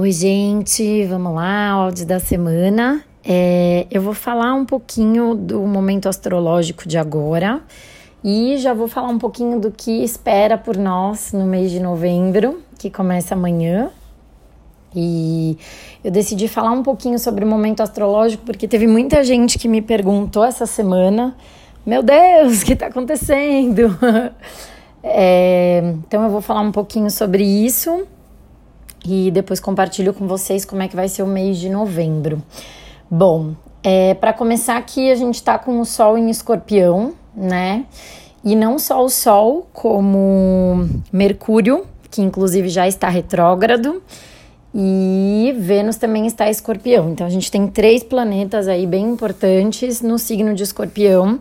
Oi, gente, vamos lá, áudio da semana. É, eu vou falar um pouquinho do momento astrológico de agora e já vou falar um pouquinho do que espera por nós no mês de novembro, que começa amanhã. E eu decidi falar um pouquinho sobre o momento astrológico porque teve muita gente que me perguntou essa semana: Meu Deus, o que está acontecendo? é, então eu vou falar um pouquinho sobre isso e depois compartilho com vocês como é que vai ser o mês de novembro. Bom, é, para começar aqui, a gente está com o Sol em Escorpião, né? E não só o Sol, como Mercúrio, que inclusive já está retrógrado, e Vênus também está Escorpião. Então a gente tem três planetas aí bem importantes no signo de Escorpião.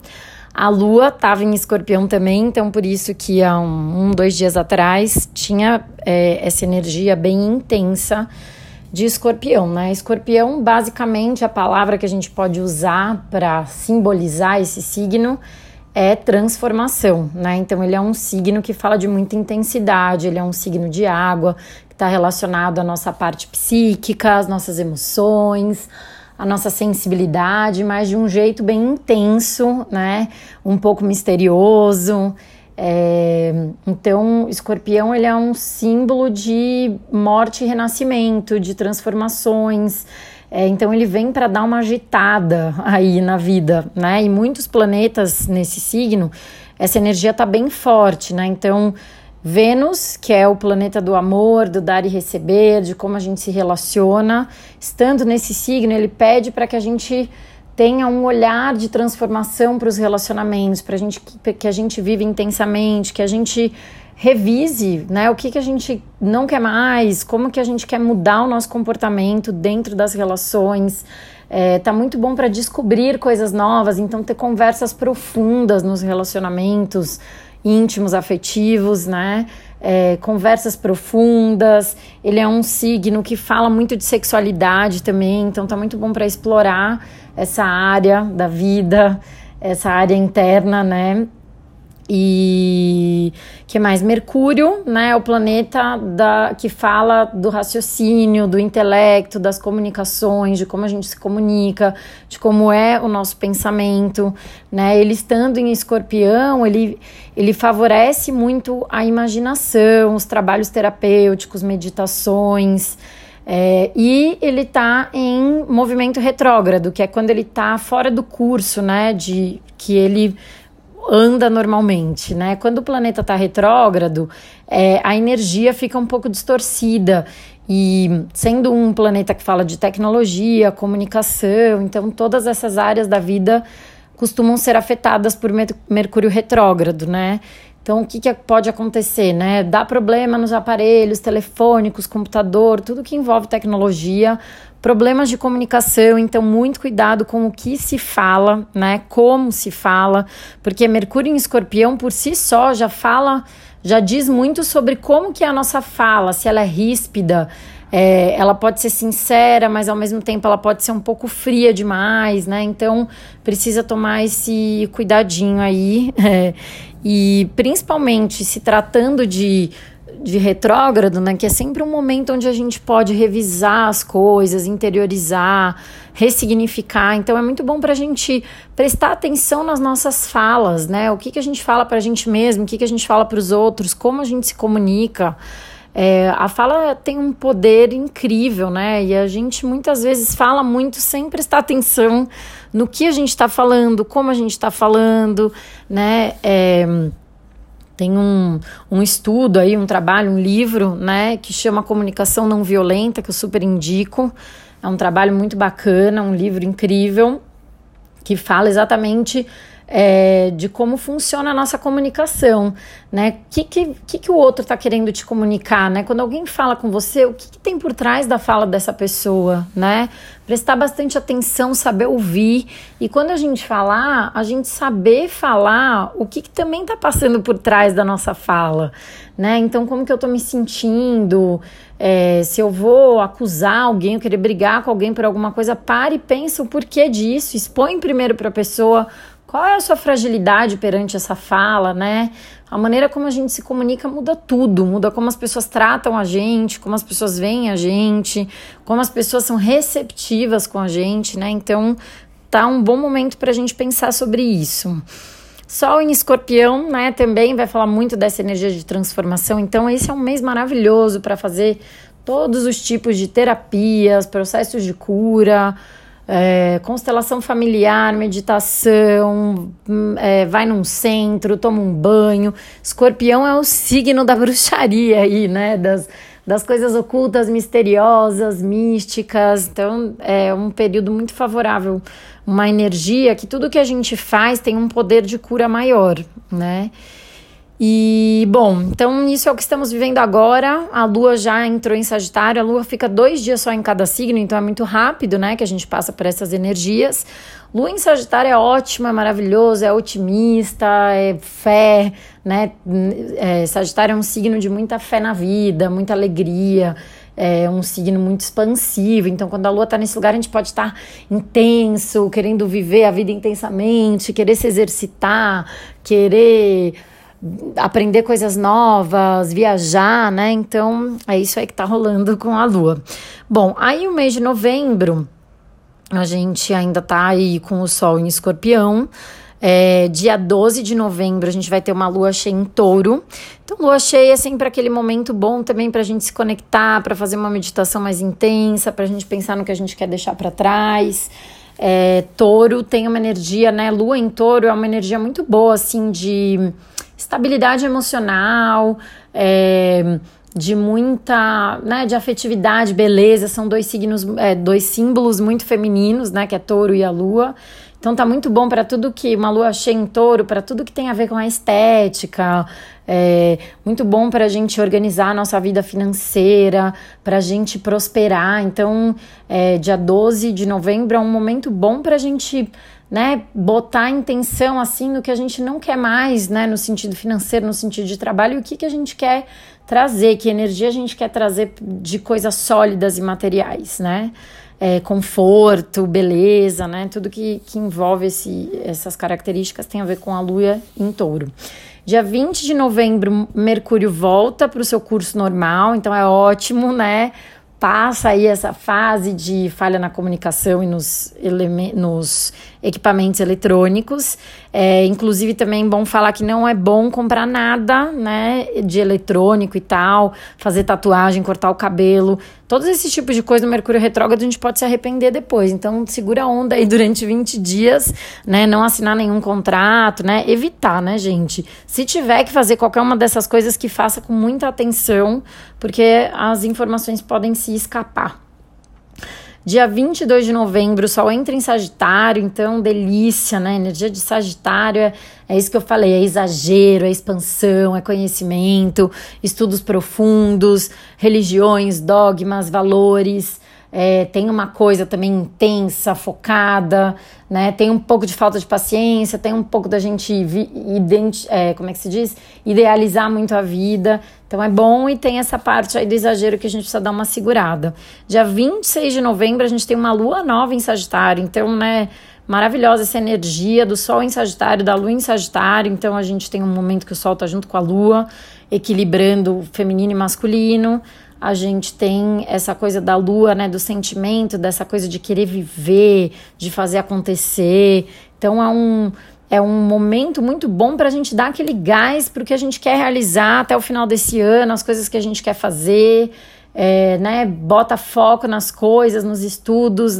A Lua estava em Escorpião também, então por isso que há um, um dois dias atrás tinha é, essa energia bem intensa de Escorpião, né? Escorpião, basicamente, a palavra que a gente pode usar para simbolizar esse signo é transformação, né? Então ele é um signo que fala de muita intensidade, ele é um signo de água, que está relacionado à nossa parte psíquica, às nossas emoções a nossa sensibilidade, mas de um jeito bem intenso, né? Um pouco misterioso. É, então, escorpião ele é um símbolo de morte e renascimento, de transformações. É, então, ele vem para dar uma agitada aí na vida, né? E muitos planetas nesse signo, essa energia tá bem forte, né? Então, Vênus, que é o planeta do amor, do dar e receber, de como a gente se relaciona, estando nesse signo, ele pede para que a gente tenha um olhar de transformação para os relacionamentos, para gente que, a gente vive intensamente, que a gente revise, né? O que, que a gente não quer mais, como que a gente quer mudar o nosso comportamento dentro das relações. É, tá muito bom para descobrir coisas novas, então ter conversas profundas nos relacionamentos íntimos, afetivos, né? É, conversas profundas. Ele é um signo que fala muito de sexualidade também, então tá muito bom para explorar essa área da vida, essa área interna, né? E que mais? Mercúrio, né, é o planeta da, que fala do raciocínio, do intelecto, das comunicações, de como a gente se comunica, de como é o nosso pensamento, né? Ele estando em Escorpião, ele, ele favorece muito a imaginação, os trabalhos terapêuticos, meditações. É, e ele está em movimento retrógrado, que é quando ele está fora do curso, né? De que ele anda normalmente, né? Quando o planeta está retrógrado, é, a energia fica um pouco distorcida. E sendo um planeta que fala de tecnologia, comunicação, então todas essas áreas da vida costumam ser afetadas por Mercúrio retrógrado, né? Então, o que, que pode acontecer, né? Dá problema nos aparelhos telefônicos, computador, tudo que envolve tecnologia, problemas de comunicação, então muito cuidado com o que se fala, né? Como se fala, porque Mercúrio em Escorpião por si só já fala, já diz muito sobre como que é a nossa fala, se ela é ríspida, é, ela pode ser sincera, mas ao mesmo tempo ela pode ser um pouco fria demais, né? Então precisa tomar esse cuidadinho aí. É, e principalmente se tratando de, de retrógrado, né, que é sempre um momento onde a gente pode revisar as coisas, interiorizar, ressignificar. Então é muito bom para a gente prestar atenção nas nossas falas, né? O que, que a gente fala para a gente mesmo, o que, que a gente fala para os outros, como a gente se comunica. É, a fala tem um poder incrível, né? E a gente muitas vezes fala muito sem prestar atenção no que a gente está falando, como a gente está falando, né? É, tem um, um estudo aí, um trabalho, um livro, né, que chama Comunicação Não Violenta, que eu super indico. É um trabalho muito bacana, um livro incrível, que fala exatamente é, de como funciona a nossa comunicação, né? O que, que, que, o outro está querendo te comunicar, né? Quando alguém fala com você, o que, que, tem por trás da fala dessa pessoa, né? Prestar bastante atenção, saber ouvir. E quando a gente falar, a gente saber falar o que, que também está passando por trás da nossa fala, né? Então, como que eu estou me sentindo? É, se eu vou acusar alguém, eu querer brigar com alguém por alguma coisa, pare e pensa o porquê disso, expõe primeiro para a pessoa Qual é a sua fragilidade perante essa fala, né? A maneira como a gente se comunica muda tudo, muda como as pessoas tratam a gente, como as pessoas veem a gente, como as pessoas são receptivas com a gente, né? Então, tá um bom momento para a gente pensar sobre isso. Sol em escorpião, né, também vai falar muito dessa energia de transformação. Então, esse é um mês maravilhoso para fazer todos os tipos de terapias, processos de cura, é, constelação familiar, meditação, hum, é, vai num centro, toma um banho. Escorpião é o signo da bruxaria aí, né? Das, das coisas ocultas, misteriosas, místicas. Então, é um período muito favorável uma energia que tudo que a gente faz tem um poder de cura maior, né? E, bom, então isso é o que estamos vivendo agora. A lua já entrou em Sagitário, a lua fica dois dias só em cada signo, então é muito rápido, né, que a gente passa por essas energias. Lua em Sagitário é ótima, é maravilhoso, é otimista, é fé, né? É, Sagitário é um signo de muita fé na vida, muita alegria é um signo muito expansivo, então quando a lua está nesse lugar, a gente pode estar tá intenso, querendo viver a vida intensamente, querer se exercitar, querer aprender coisas novas, viajar, né? Então é isso aí que tá rolando com a lua. Bom, aí o mês de novembro, a gente ainda tá aí com o sol em escorpião. É, dia 12 de novembro a gente vai ter uma lua cheia em touro. Então, lua cheia é sempre aquele momento bom também para a gente se conectar, para fazer uma meditação mais intensa, para a gente pensar no que a gente quer deixar para trás. É, touro tem uma energia, né? Lua em touro é uma energia muito boa, assim, de estabilidade emocional, é, de muita, né, de afetividade, beleza. São dois signos, é, dois símbolos muito femininos, né? Que é touro e a lua. Então tá muito bom para tudo que uma lua cheia em touro, para tudo que tem a ver com a estética, é muito bom para a gente organizar a nossa vida financeira, para a gente prosperar. Então, é, dia 12 de novembro é um momento bom para a gente né, botar intenção assim no que a gente não quer mais, né, no sentido financeiro, no sentido de trabalho, e o que, que a gente quer trazer, que energia a gente quer trazer de coisas sólidas e materiais, né? é, conforto, beleza, né? Tudo que, que envolve esse, essas características tem a ver com a lua em touro. Dia 20 de novembro, Mercúrio volta para o seu curso normal, então é ótimo, né? Passa aí essa fase de falha na comunicação e nos, nos equipamentos eletrônicos. É, inclusive, também é bom falar que não é bom comprar nada, né, de eletrônico e tal, fazer tatuagem, cortar o cabelo, todos esses tipos de coisa no Mercúrio retrógrado a gente pode se arrepender depois. Então, segura a onda aí durante 20 dias, né, não assinar nenhum contrato, né, evitar, né, gente. Se tiver que fazer qualquer uma dessas coisas, que faça com muita atenção, porque as informações podem se escapar. Dia 22 de novembro, o Sol entra em Sagitário, então delícia, né? Energia de Sagitário é, é isso que eu falei: é exagero, é expansão, é conhecimento, estudos profundos, religiões, dogmas, valores. É, tem uma coisa também intensa, focada, né? Tem um pouco de falta de paciência, tem um pouco da gente é, como é que se diz? idealizar muito a vida. Então é bom e tem essa parte aí do exagero que a gente precisa dar uma segurada. Dia 26 de novembro a gente tem uma lua nova em Sagitário, então, né? Maravilhosa essa energia do Sol em Sagitário, da Lua em Sagitário. Então a gente tem um momento que o Sol tá junto com a Lua, equilibrando feminino e masculino a gente tem essa coisa da lua, né, do sentimento, dessa coisa de querer viver, de fazer acontecer. Então é um é um momento muito bom para a gente dar aquele gás para o que a gente quer realizar até o final desse ano, as coisas que a gente quer fazer. É, né, bota foco nas coisas, nos estudos,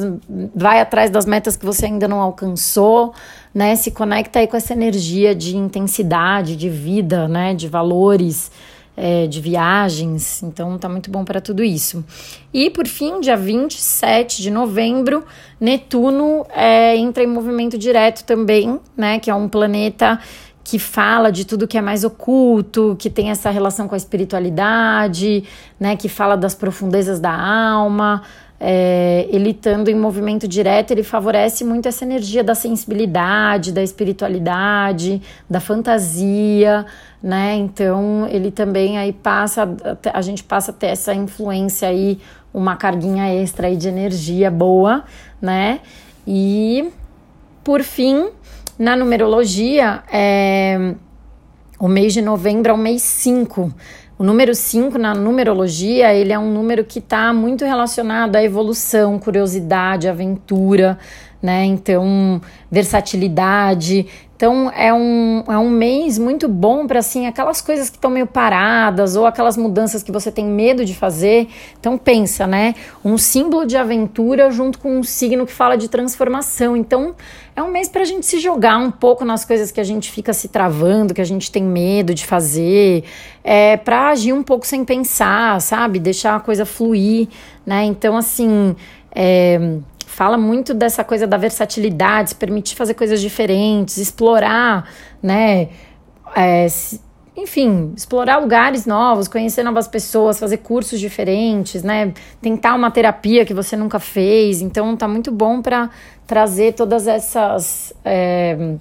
vai atrás das metas que você ainda não alcançou, né, se conecta aí com essa energia de intensidade, de vida, né, de valores é, de viagens, então tá muito bom para tudo isso. E por fim, dia 27 de novembro, Netuno é, entra em movimento direto também, né? Que é um planeta que fala de tudo que é mais oculto, que tem essa relação com a espiritualidade, né? Que fala das profundezas da alma. É, ele estando em movimento direto, ele favorece muito essa energia da sensibilidade, da espiritualidade, da fantasia, né? Então ele também aí passa, a gente passa a ter essa influência aí, uma carguinha extra aí de energia boa, né? E por fim, na numerologia, é, o mês de novembro é o mês 5. O número 5 na numerologia, ele é um número que está muito relacionado à evolução, curiosidade, aventura, né? Então, versatilidade. Então, é um, é um mês muito bom para, assim, aquelas coisas que estão meio paradas ou aquelas mudanças que você tem medo de fazer. Então, pensa, né? Um símbolo de aventura junto com um signo que fala de transformação. Então, é um mês para a gente se jogar um pouco nas coisas que a gente fica se travando, que a gente tem medo de fazer, é, para agir um pouco sem pensar, sabe? Deixar a coisa fluir, né? Então, assim. É, fala muito dessa coisa da versatilidade, se permitir fazer coisas diferentes, explorar, né? É, enfim, explorar lugares novos, conhecer novas pessoas, fazer cursos diferentes, né? Tentar uma terapia que você nunca fez. Então, tá muito bom para trazer todas essas. É,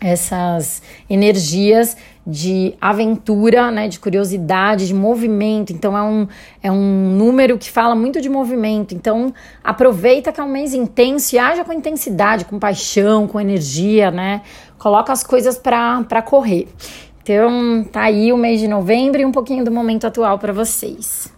essas energias de aventura, né, de curiosidade, de movimento. Então é um, é um número que fala muito de movimento. Então aproveita que é um mês intenso e haja com intensidade, com paixão, com energia, né? Coloca as coisas para correr. Então tá aí o mês de novembro e um pouquinho do momento atual para vocês.